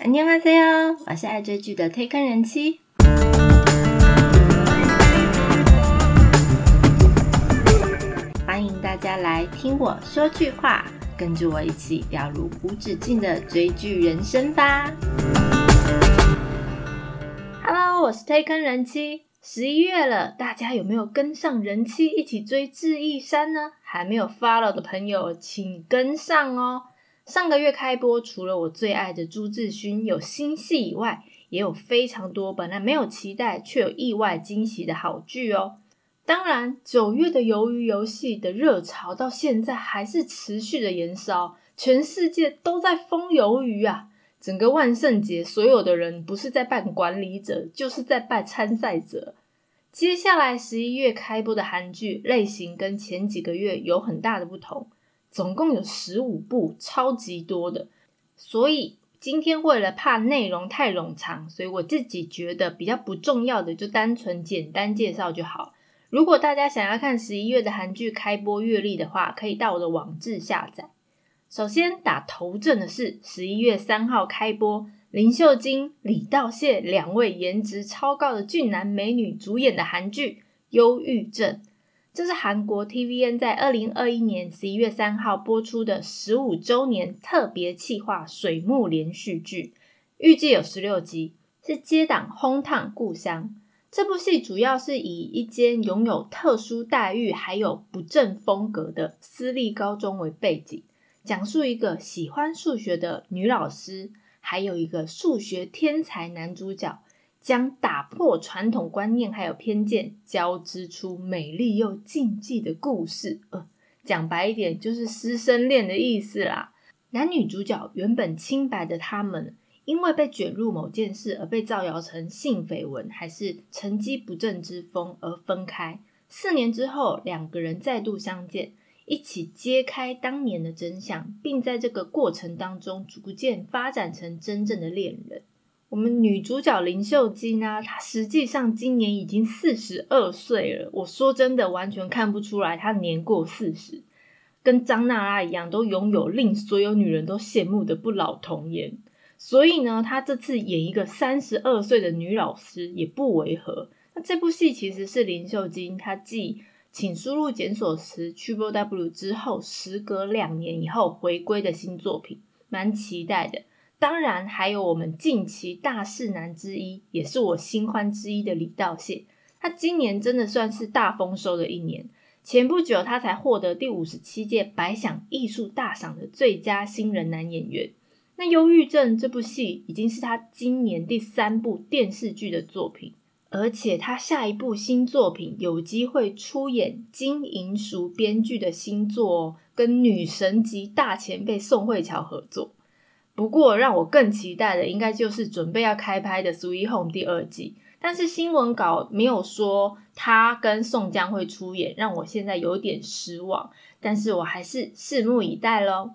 안녕하세요，我是爱追剧的推坑人妻。欢迎大家来听我说句话，跟着我一起掉入无止境的追剧人生吧。Hello，我是推坑人妻。十一月了，大家有没有跟上人妻一起追《智异山》呢？还没有 follow 的朋友，请跟上哦。 上个月开播，除了我最爱的朱智勋有新戏以外，也有非常多本来没有期待却有意外惊喜的好剧哦。当然，九月的鱿鱼游戏的热潮到现在还是持续的延烧，全世界都在疯鱿鱼啊！整个万圣节，所有的人不是在扮管理者，就是在扮参赛者。接下来十一月开播的韩剧类型跟前几个月有很大的不同，总共有十五部，超级多的。所以今天为了怕内容太冗长，所以我自己觉得比较不重要的就单纯简单介绍就好。如果大家想要看十一月的韩剧开播月历的话，可以到我的网志下载。首先打头阵的是十一月三号开播，林秀晶、李道谢两位颜值超高的俊男美女主演的韩剧《忧郁症》。这是韩国 TVN 在二零二一年十一月三号播出的十五周年特别企划水幕连续剧，预计有十六集，是接档《轰烫故乡》。这部戏主要是以一间拥有特殊待遇还有不正风格的私立高中为背景。讲述一个喜欢数学的女老师，还有一个数学天才男主角，将打破传统观念还有偏见，交织出美丽又禁忌的故事。呃，讲白一点，就是师生恋的意思啦。男女主角原本清白的他们，因为被卷入某件事而被造谣成性绯闻，还是成绩不正之风而分开。四年之后，两个人再度相见。一起揭开当年的真相，并在这个过程当中逐渐发展成真正的恋人。我们女主角林秀晶呢，她实际上今年已经四十二岁了。我说真的，完全看不出来她年过四十，跟张娜拉一样，都拥有令所有女人都羡慕的不老童颜。所以呢，她这次演一个三十二岁的女老师也不违和。那这部戏其实是林秀晶她继请输入检索词 triple w 之后，时隔两年以后回归的新作品，蛮期待的。当然，还有我们近期大势男之一，也是我新欢之一的李道谢。他今年真的算是大丰收的一年。前不久，他才获得第五十七届百想艺术大赏的最佳新人男演员。那《忧郁症》这部戏已经是他今年第三部电视剧的作品。而且他下一部新作品有机会出演金银淑编剧的新作，哦跟女神级大前辈宋慧乔合作。不过让我更期待的，应该就是准备要开拍的《Sweet Home》第二季。但是新闻稿没有说他跟宋江会出演，让我现在有点失望。但是我还是拭目以待喽。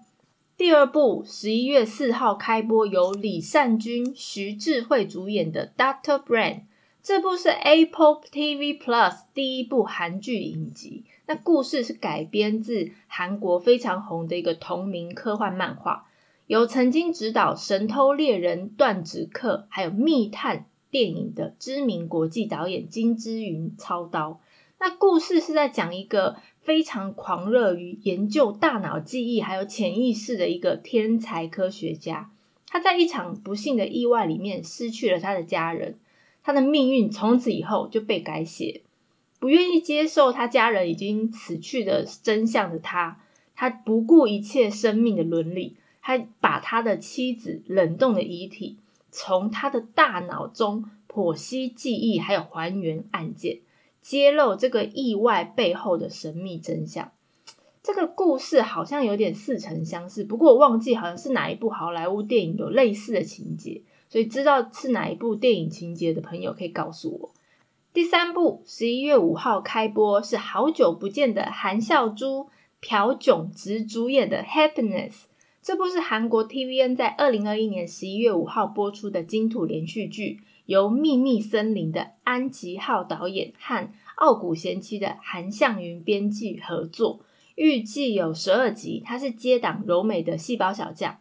第二部十一月四号开播，由李善均、徐智慧主演的《Doctor Brain》。这部是 Apple TV Plus 第一部韩剧影集。那故事是改编自韩国非常红的一个同名科幻漫画，由曾经执导《神偷猎人》《断指客》还有《密探》电影的知名国际导演金之云操刀。那故事是在讲一个非常狂热于研究大脑记忆还有潜意识的一个天才科学家，他在一场不幸的意外里面失去了他的家人。他的命运从此以后就被改写，不愿意接受他家人已经死去的真相的他，他不顾一切生命的伦理，他把他的妻子冷冻的遗体从他的大脑中剖析记忆，还有还原案件，揭露这个意外背后的神秘真相。这个故事好像有点似曾相识，不过我忘记好像是哪一部好莱坞电影有类似的情节。所以知道是哪一部电影情节的朋友可以告诉我。第三部十一月五号开播，是好久不见的韩孝珠、朴炯植主演的《Happiness》。这部是韩国 TVN 在二零二一年十一月五号播出的金土连续剧，由《秘密森林》的安吉浩导演和《傲骨贤妻》的韩向云编剧合作，预计有十二集。它是接档柔美的细胞小将。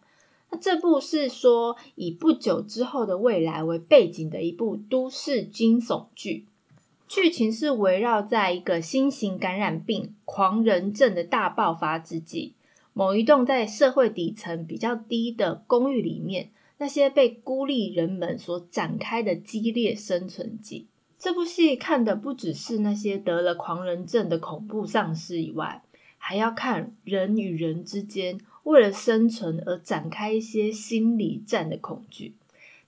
那这部是说以不久之后的未来为背景的一部都市惊悚剧，剧情是围绕在一个新型感染病狂人症的大爆发之际，某一栋在社会底层比较低的公寓里面，那些被孤立人们所展开的激烈生存记。这部戏看的不只是那些得了狂人症的恐怖丧尸以外，还要看人与人之间。为了生存而展开一些心理战的恐惧，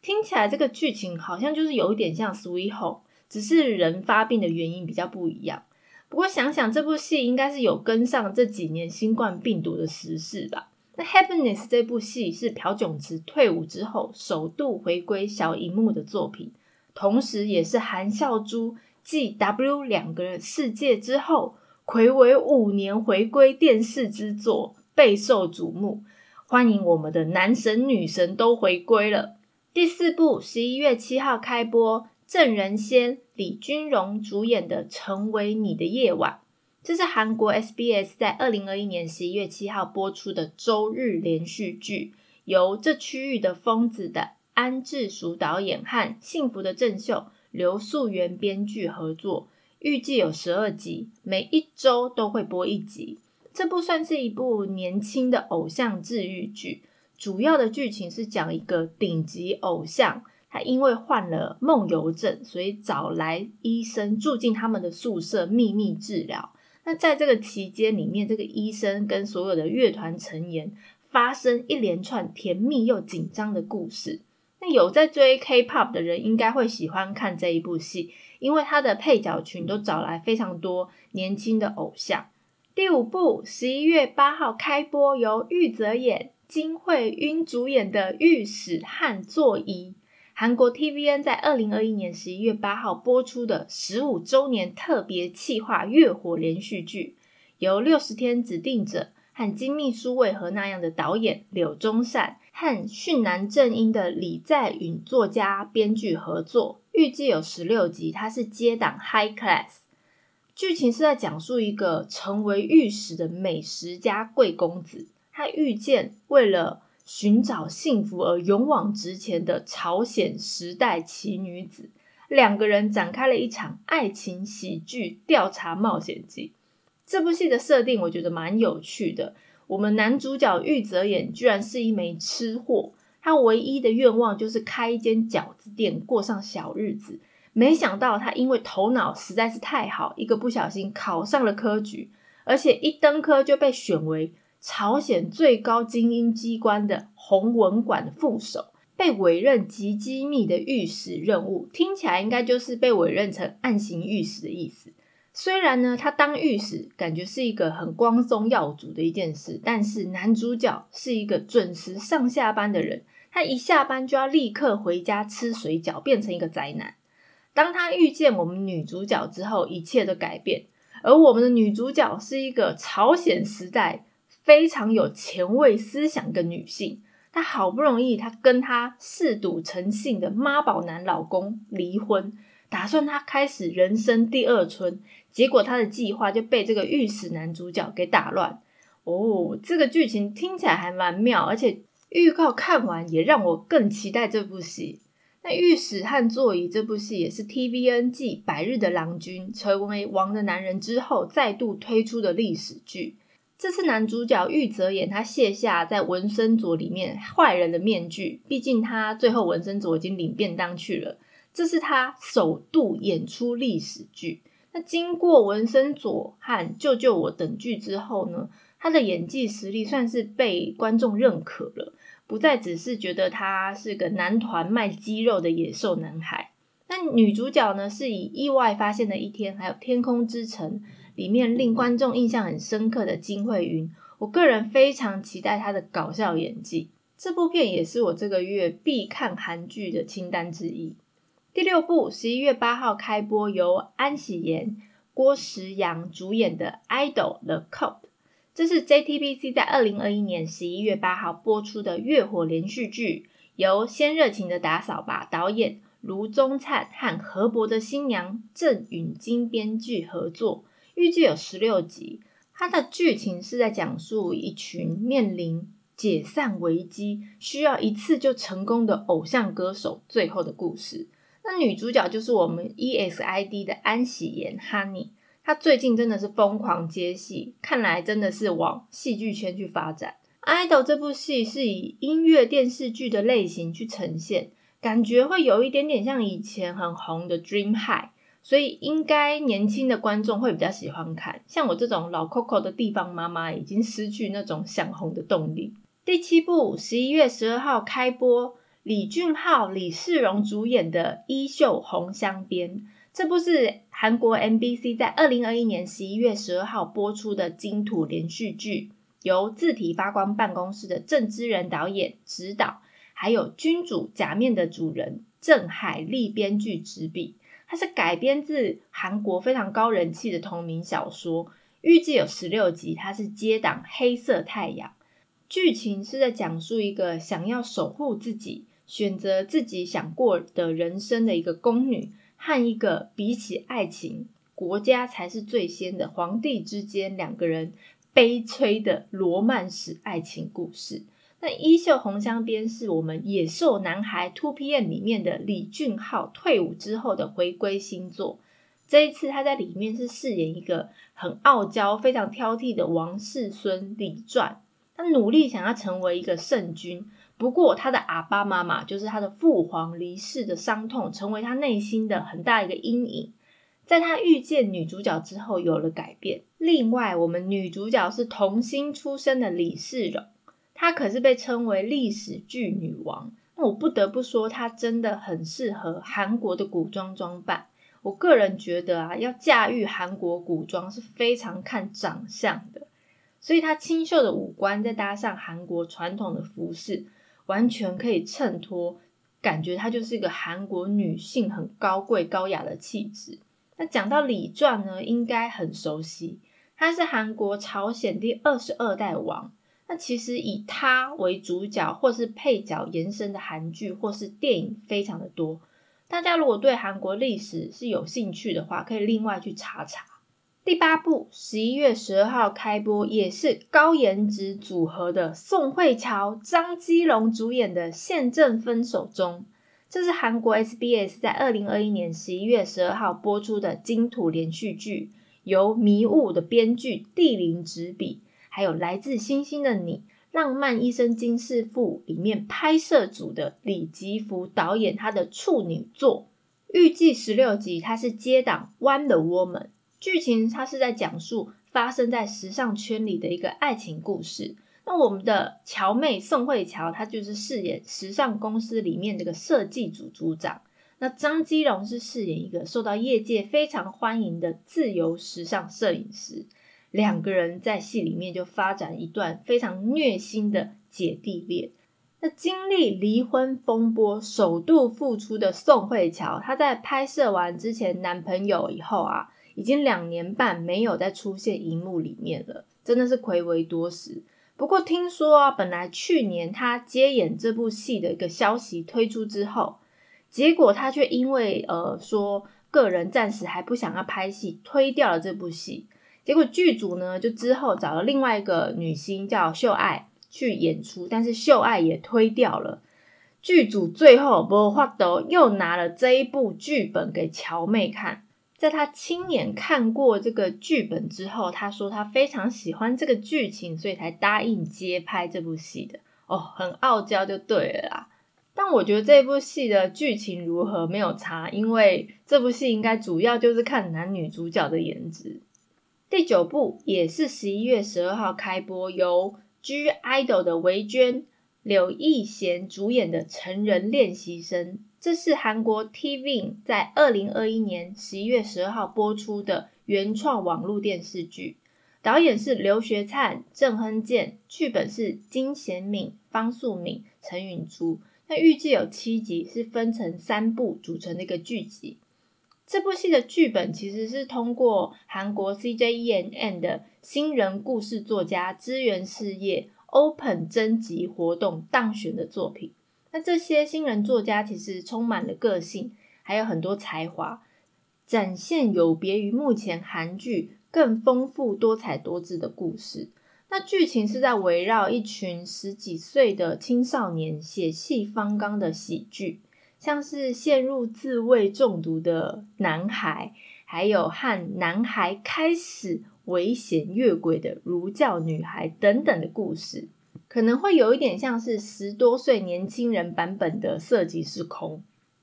听起来这个剧情好像就是有一点像《Sweet Home》，只是人发病的原因比较不一样。不过想想这部戏应该是有跟上这几年新冠病毒的时事吧？那《Happiness》这部戏是朴炯植退伍之后首度回归小荧幕的作品，同时也是韩孝珠继 W 两个人世界之后，魁违五年回归电视之作。备受瞩目，欢迎我们的男神女神都回归了。第四部十一月七号开播，郑仁先、李君荣主演的《成为你的夜晚》，这是韩国 SBS 在二零二一年十一月七号播出的周日连续剧，由这区域的疯子的安智淑导演和幸福的郑秀刘素媛编剧合作，预计有十二集，每一周都会播一集。这部算是一部年轻的偶像治愈剧，主要的剧情是讲一个顶级偶像，因为患了梦游症，所以找来医生住进他们的宿舍秘密治疗。那在这个期间里面，这个医生跟所有的乐团成员发生一连串甜蜜又紧张的故事。那有在追 K-pop 的人应该会喜欢看这一部戏，因为他的配角群都找来非常多年轻的偶像。第五部十一月八号开播，由玉泽演、金惠晕主演的《御史汉座仪》，韩国 TVN 在二零二一年十一月八号播出的十五周年特别企划月火连续剧，由六十天指定者和金秘书为何那样的导演柳忠善和训南正英的李在允作家编剧合作，预计有十六集，它是接档 High Class。剧情是在讲述一个成为御史的美食家贵公子，他遇见为了寻找幸福而勇往直前的朝鲜时代奇女子，两个人展开了一场爱情喜剧调查冒险记。这部戏的设定我觉得蛮有趣的。我们男主角玉泽演居然是一枚吃货，他唯一的愿望就是开一间饺子店，过上小日子。没想到他因为头脑实在是太好，一个不小心考上了科举，而且一登科就被选为朝鲜最高精英机关的弘文馆副手，被委任极机密的御史任务。听起来应该就是被委任成暗行御史的意思。虽然呢，他当御史感觉是一个很光宗耀祖的一件事，但是男主角是一个准时上下班的人，他一下班就要立刻回家吃水饺，变成一个宅男。当他遇见我们女主角之后，一切都改变。而我们的女主角是一个朝鲜时代非常有前卫思想的女性。她好不容易，她跟她嗜赌成性的妈宝男老公离婚，打算她开始人生第二春。结果她的计划就被这个御史男主角给打乱。哦，这个剧情听起来还蛮妙，而且预告看完也让我更期待这部戏。《那御史和座椅》这部戏也是 TVN 继《百日的郎君》成为王的男人之后再度推出的历史剧。这次男主角玉泽演他卸下在文森佐里面坏人的面具，毕竟他最后文森佐已经领便当去了。这是他首度演出历史剧。那经过文森佐和救救我等剧之后呢，他的演技实力算是被观众认可了。不再只是觉得他是个男团卖肌肉的野兽男孩，那女主角呢是以意外发现的一天，还有天空之城里面令观众印象很深刻的金惠云，我个人非常期待她的搞笑演技。这部片也是我这个月必看韩剧的清单之一。第六部十一月八号开播，由安喜妍、郭时阳主演的《Idol The Cop》。这是 JTBC 在二零二一年十一月八号播出的月火连续剧，由先热情的打扫吧导演卢宗灿和河伯的新娘郑允金编剧合作，预计有十六集。它的剧情是在讲述一群面临解散危机需要一次就成功的偶像歌手最后的故事。那女主角就是我们 EXID 的安喜妍 Honey，她最近真的是疯狂接戏，看来真的是往戏剧圈去发展。idol 这部戏是以音乐电视剧的类型去呈现，感觉会有一点点像以前很红的 Dream High，所以应该年轻的观众会比较喜欢看。像我这种老 Coco 的地方妈妈，已经失去那种想红的动力。第七部十一月十二号开播。李俊浩、李世荣主演的《衣袖红镶边》，这部是韩国 MBC 在二零二一年十一月十二号播出的金土连续剧，由字体发光办公室的郑之仁导演指导，还有君主假面的主人郑海利编剧执笔。它是改编自韩国非常高人气的同名小说，预计有十六集。它是接档《黑色太阳》，剧情是在讲述一个想要守护自己。选择自己想过的人生的一个宫女，和一个比起爱情，国家才是最先的皇帝之间两个人悲催的罗曼史爱情故事。那《衣袖红镶边》是我们《野兽男孩》Two PM 里面的李俊浩退伍之后的回归新作。这一次他在里面是饰演一个很傲娇、非常挑剔的王世孙李传，他努力想要成为一个圣君。不过，他的阿爸妈妈就是他的父皇离世的伤痛，成为他内心的很大一个阴影。在他遇见女主角之后，有了改变。另外，我们女主角是童星出身的李世荣，她可是被称为历史剧女王。那我不得不说，她真的很适合韩国的古装装扮。我个人觉得啊，要驾驭韩国古装是非常看长相的，所以她清秀的五官再搭上韩国传统的服饰。完全可以衬托，感觉她就是一个韩国女性很高贵高雅的气质。那讲到李传呢，应该很熟悉，他是韩国朝鲜第二十二代王。那其实以他为主角或是配角延伸的韩剧或是电影非常的多。大家如果对韩国历史是有兴趣的话，可以另外去查查。第八部十一月十二号开播，也是高颜值组合的宋慧乔、张基龙主演的《宪政分手中》，这是韩国 SBS 在二零二一年十一月十二号播出的金土连续剧，由《迷雾》的编剧地灵执笔，还有《来自星星的你》《浪漫医生金世富》里面拍摄组的李吉福导演他的处女作，预计十六集，他是接档《One the Woman》。剧情他是在讲述发生在时尚圈里的一个爱情故事。那我们的乔妹宋慧乔，她就是饰演时尚公司里面这个设计组组长。那张基龙是饰演一个受到业界非常欢迎的自由时尚摄影师。两个人在戏里面就发展一段非常虐心的姐弟恋。那经历离婚风波，首度复出的宋慧乔，她在拍摄完之前男朋友以后啊。已经两年半没有再出现荧幕里面了，真的是暌违多时。不过听说啊，本来去年她接演这部戏的一个消息推出之后，结果她却因为呃说个人暂时还不想要拍戏，推掉了这部戏。结果剧组呢就之后找了另外一个女星叫秀爱去演出，但是秀爱也推掉了。剧组最后不画得又拿了这一部剧本给乔妹看。在她亲眼看过这个剧本之后，她说她非常喜欢这个剧情，所以才答应接拍这部戏的。哦，很傲娇就对了啦。但我觉得这部戏的剧情如何没有差，因为这部戏应该主要就是看男女主角的颜值。第九部也是十一月十二号开播，由 G IDOL 的维娟、柳艺贤主演的成人练习生。这是韩国 TV 在二零二一年十一月十二号播出的原创网络电视剧，导演是刘学灿、郑亨健，剧本是金贤敏、方素敏、陈允珠。那预计有七集，是分成三部组成的一个剧集。这部戏的剧本其实是通过韩国 CJENN 的新人故事作家支援事业 Open 征集活动当选的作品。那这些新人作家其实充满了个性，还有很多才华，展现有别于目前韩剧更丰富多彩多姿的故事。那剧情是在围绕一群十几岁的青少年血气方刚的喜剧，像是陷入自慰中毒的男孩，还有和男孩开始危险越轨的儒教女孩等等的故事。可能会有一点像是十多岁年轻人版本的《色即是空》。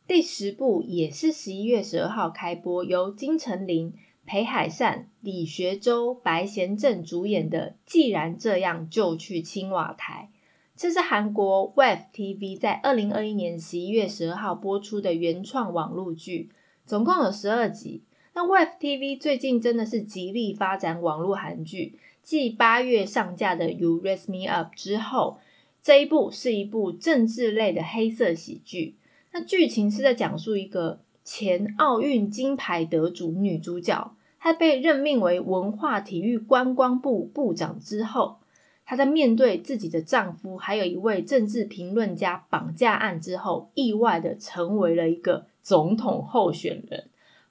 第十部也是十一月十二号开播，由金城林、裴海善、李学周、白贤正主演的《既然这样就去青瓦台》。这是韩国 Wave TV 在二零二一年十一月十二号播出的原创网络剧，总共有十二集。那 Wave TV 最近真的是极力发展网络韩剧。继八月上架的《You Raise Me Up》之后，这一部是一部政治类的黑色喜剧。那剧情是在讲述一个前奥运金牌得主女主角，她被任命为文化体育观光部部长之后，她在面对自己的丈夫还有一位政治评论家绑架案之后，意外的成为了一个总统候选人，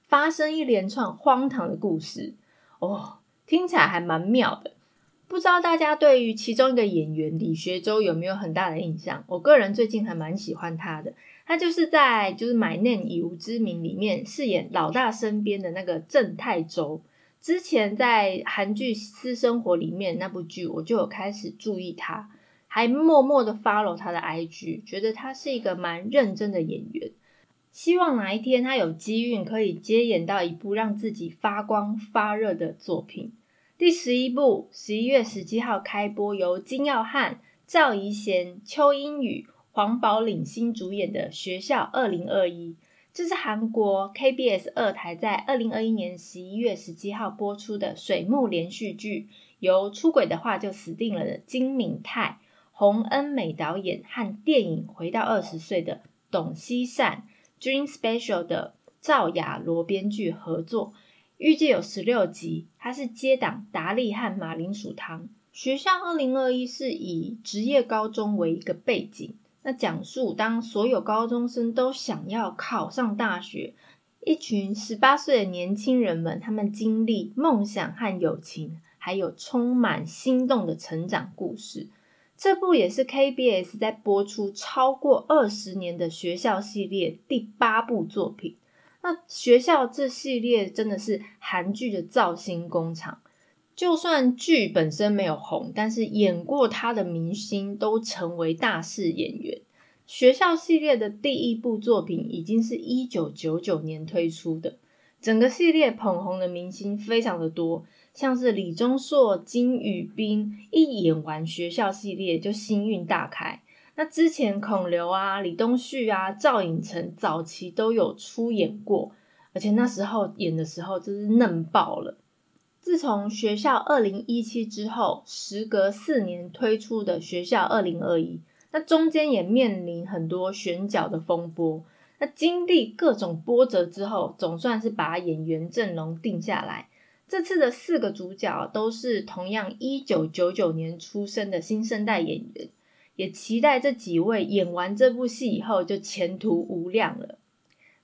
发生一连串荒唐的故事。哦。听起来还蛮妙的，不知道大家对于其中一个演员李学周有没有很大的印象？我个人最近还蛮喜欢他的，他就是在就是《My Name 以无之名》里面饰演老大身边的那个郑泰周。之前在韩剧《私生活》里面那部剧，我就有开始注意他，还默默的 follow 他的 IG，觉得他是一个蛮认真的演员。希望哪一天他有机运可以接演到一部让自己发光发热的作品。第十一部十一月十七号开播，由金耀汉、赵怡贤、邱英宇、黄宝领新主演的《学校二零二一》，这是韩国 KBS 二台在二零二一年十一月十七号播出的水木连续剧，由出轨的话就死定了的金敏泰、洪恩美导演和电影《回到二十岁》的董希善。Dream Special 的赵雅罗编剧合作，预计有十六集。它是接档达利和马铃薯汤。学校二零二一是以职业高中为一个背景，那讲述当所有高中生都想要考上大学，一群十八岁的年轻人们，他们经历梦想和友情，还有充满心动的成长故事。这部也是 KBS 在播出超过二十年的学校系列第八部作品。那学校这系列真的是韩剧的造星工厂，就算剧本身没有红，但是演过他的明星都成为大势演员。学校系列的第一部作品已经是一九九九年推出的，整个系列捧红的明星非常的多。像是李钟硕、金宇彬一演完学校系列就星运大开。那之前孔刘啊、李东旭啊、赵寅成早期都有出演过，而且那时候演的时候真是嫩爆了。自从学校二零一七之后，时隔四年推出的学校二零二一，那中间也面临很多选角的风波。那经历各种波折之后，总算是把演员阵容定下来。这次的四个主角都是同样一九九九年出生的新生代演员，也期待这几位演完这部戏以后就前途无量了。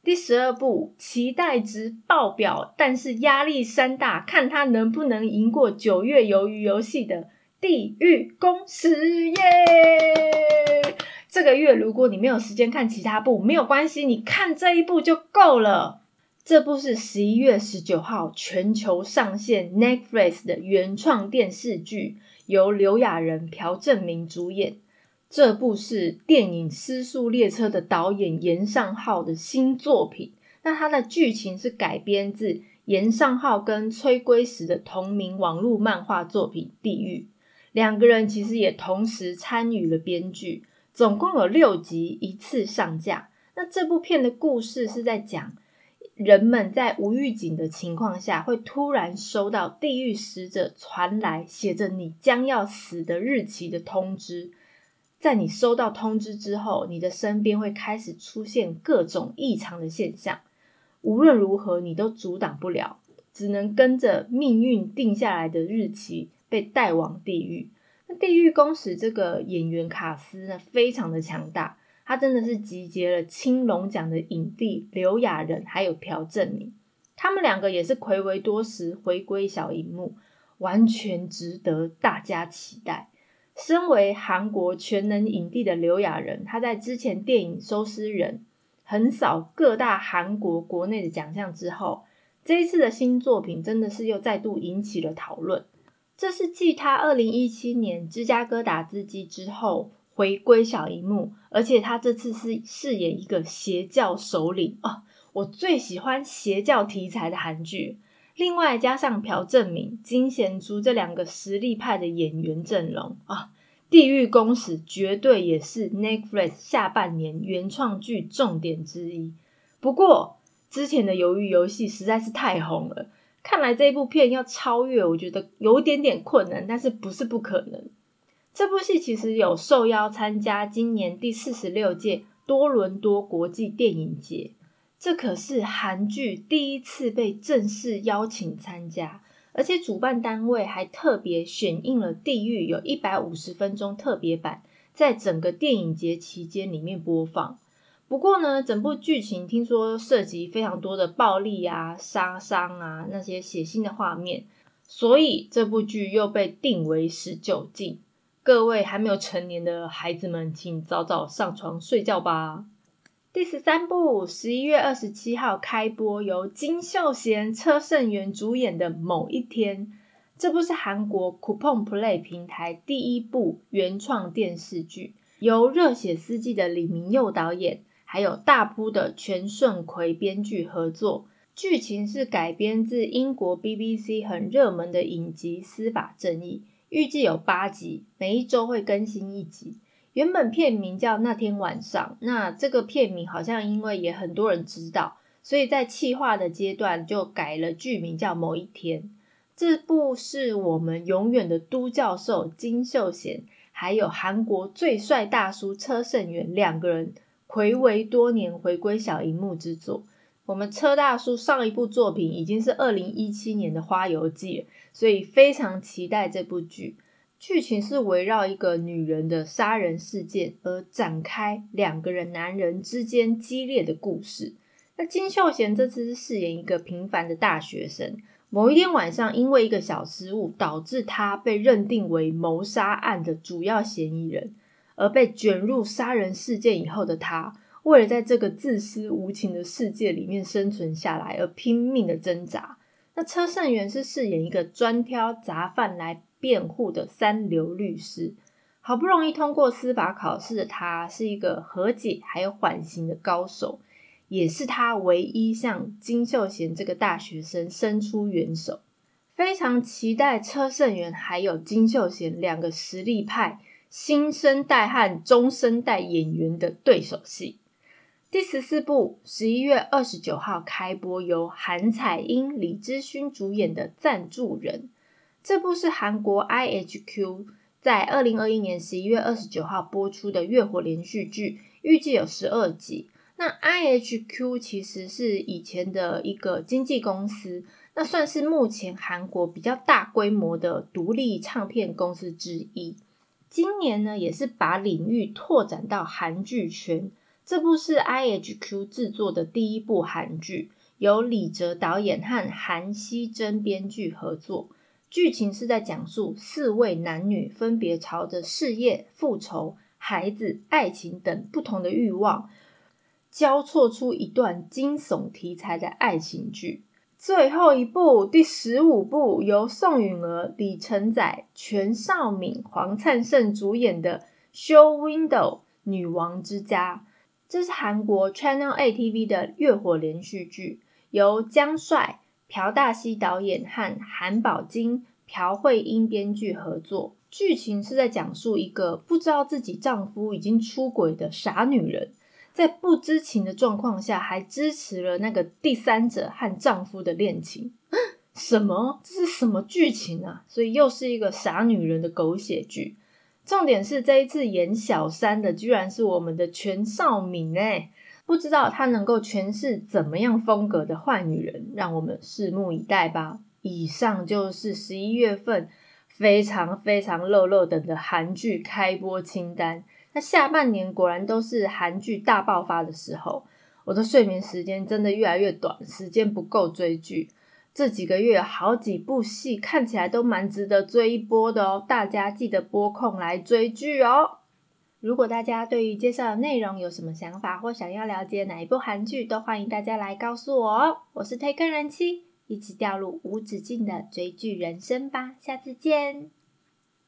第十二部期待值爆表，但是压力山大，看他能不能赢过九月鱿鱼游戏的《地狱公使》耶！这个月如果你没有时间看其他部，没有关系，你看这一部就够了。这部是十一月十九号全球上线 Netflix 的原创电视剧，由刘亚仁、朴正明主演。这部是电影《失速列车》的导演严尚浩的新作品。那它的剧情是改编自严尚浩跟崔圭石的同名网络漫画作品《地狱》，两个人其实也同时参与了编剧，总共有六集一次上架。那这部片的故事是在讲。人们在无预警的情况下，会突然收到地狱使者传来写着你将要死的日期的通知。在你收到通知之后，你的身边会开始出现各种异常的现象。无论如何，你都阻挡不了，只能跟着命运定下来的日期被带往地狱。那地狱公使这个演员卡斯呢，非常的强大。他真的是集结了青龙奖的影帝刘亚仁，还有朴正明，他们两个也是暌违多时回归小荧幕。完全值得大家期待。身为韩国全能影帝的刘亚仁，他在之前电影《收尸人》横扫各大韩国国内的奖项之后，这一次的新作品真的是又再度引起了讨论。这是继他二零一七年《芝加哥打字机》之后回归小荧幕，而且他这次是饰演一个邪教首领哦，我最喜欢邪教题材的韩剧。另外加上朴正明、金贤珠这两个实力派的演员阵容啊，《地狱公使》绝对也是 Netflix 下半年原创剧重点之一。不过之前的《鱿鱼游戏》实在是太红了，看来这部片要超越，我觉得有点点困难，但是不是不可能。这部戏其实有受邀参加今年第四十六届多伦多国际电影节。这可是韩剧第一次被正式邀请参加，而且主办单位还特别选映了《地狱》有一百五十分钟特别版，在整个电影节期间里面播放。不过呢，整部剧情听说涉及非常多的暴力啊、杀伤啊那些血腥的画面，所以这部剧又被定为十九禁。各位还没有成年的孩子们，请早早上床睡觉吧。第十三部十一月二十七号开播，由金秀贤、车胜元主演的《某一天》。这部是韩国 Coupon Play 平台第一部原创电视剧，由热血司机的李明佑导演，还有大扑的全顺奎编剧合作。剧情是改编自英国 BBC 很热门的影集《司法正义》，预计有八集，每一周会更新一集。原本片名叫那天晚上，那这个片名好像因为也很多人知道，所以在企划的阶段就改了剧名叫某一天。这部是我们永远的都教授金秀贤，还有韩国最帅大叔车胜元两个人暌违多年回归小荧幕之作。我们车大叔上一部作品已经是二零一七年的《花游记》，所以非常期待这部剧。剧情是围绕一个女人的杀人事件而展开，两个人男人之间激烈的故事。那金秀贤这次是饰演一个平凡的大学生。某一天晚上，因为一个小失误，导致他被认定为谋杀案的主要嫌疑人，而被卷入杀人事件以后的他，为了在这个自私无情的世界里面生存下来而拼命的挣扎。那车胜元是饰演一个专挑杂犯来。辩护的三流律师，好不容易通过司法考试的他，是一个和解还有缓刑的高手，也是他唯一向金秀贤这个大学生伸出援手。非常期待车胜元还有金秀贤两个实力派新生代和中生代演员的对手戏。第十四部十一月二十九号开播，由韩彩英、李知勋主演的《赞助人》。这部是韩国 IHQ 在二零二一年十一月二十九号播出的月火连续剧，预计有十二集。那 IHQ 其实是以前的一个经纪公司，那算是目前韩国比较大规模的独立唱片公司之一。今年呢，也是把领域拓展到韩剧圈。这部是 IHQ 制作的第一部韩剧，由李哲导演和韩熙珍编剧合作。剧情是在讲述四位男女分别朝着事业、复仇、孩子、爱情等不同的欲望，交错出一段惊悚题材的爱情剧。最后一部第十五部由宋允儿、李承宰、全少敏、黄灿盛主演的《Show Window 女王之家》，这是韩国 Channel A T V 的月火连续剧，由姜帅。朴大熙导演和韩宝金、朴慧英编剧合作，剧情是在讲述一个不知道自己丈夫已经出轨的傻女人，在不知情的状况下，还支持了那个第三者和丈夫的恋情。什么？这是什么剧情啊？所以又是一个傻女人的狗血剧。重点是这一次演小三的，居然是我们的全少敏哎。不知道她能够诠释怎么样风格的坏女人，让我们拭目以待吧。以上就是十一月份非常非常热热等的韩剧开播清单。那下半年果然都是韩剧大爆发的时候，我的睡眠时间真的越来越短，时间不够追剧。这几个月有好几部戏，看起来都蛮值得追一波的哦。大家记得拨空来追剧哦。如果大家对于介绍的内容有什么想法，或想要了解哪一部韩剧，都欢迎大家来告诉我哦。我是推更人妻，一起掉入无止境的追剧人生吧。下次见。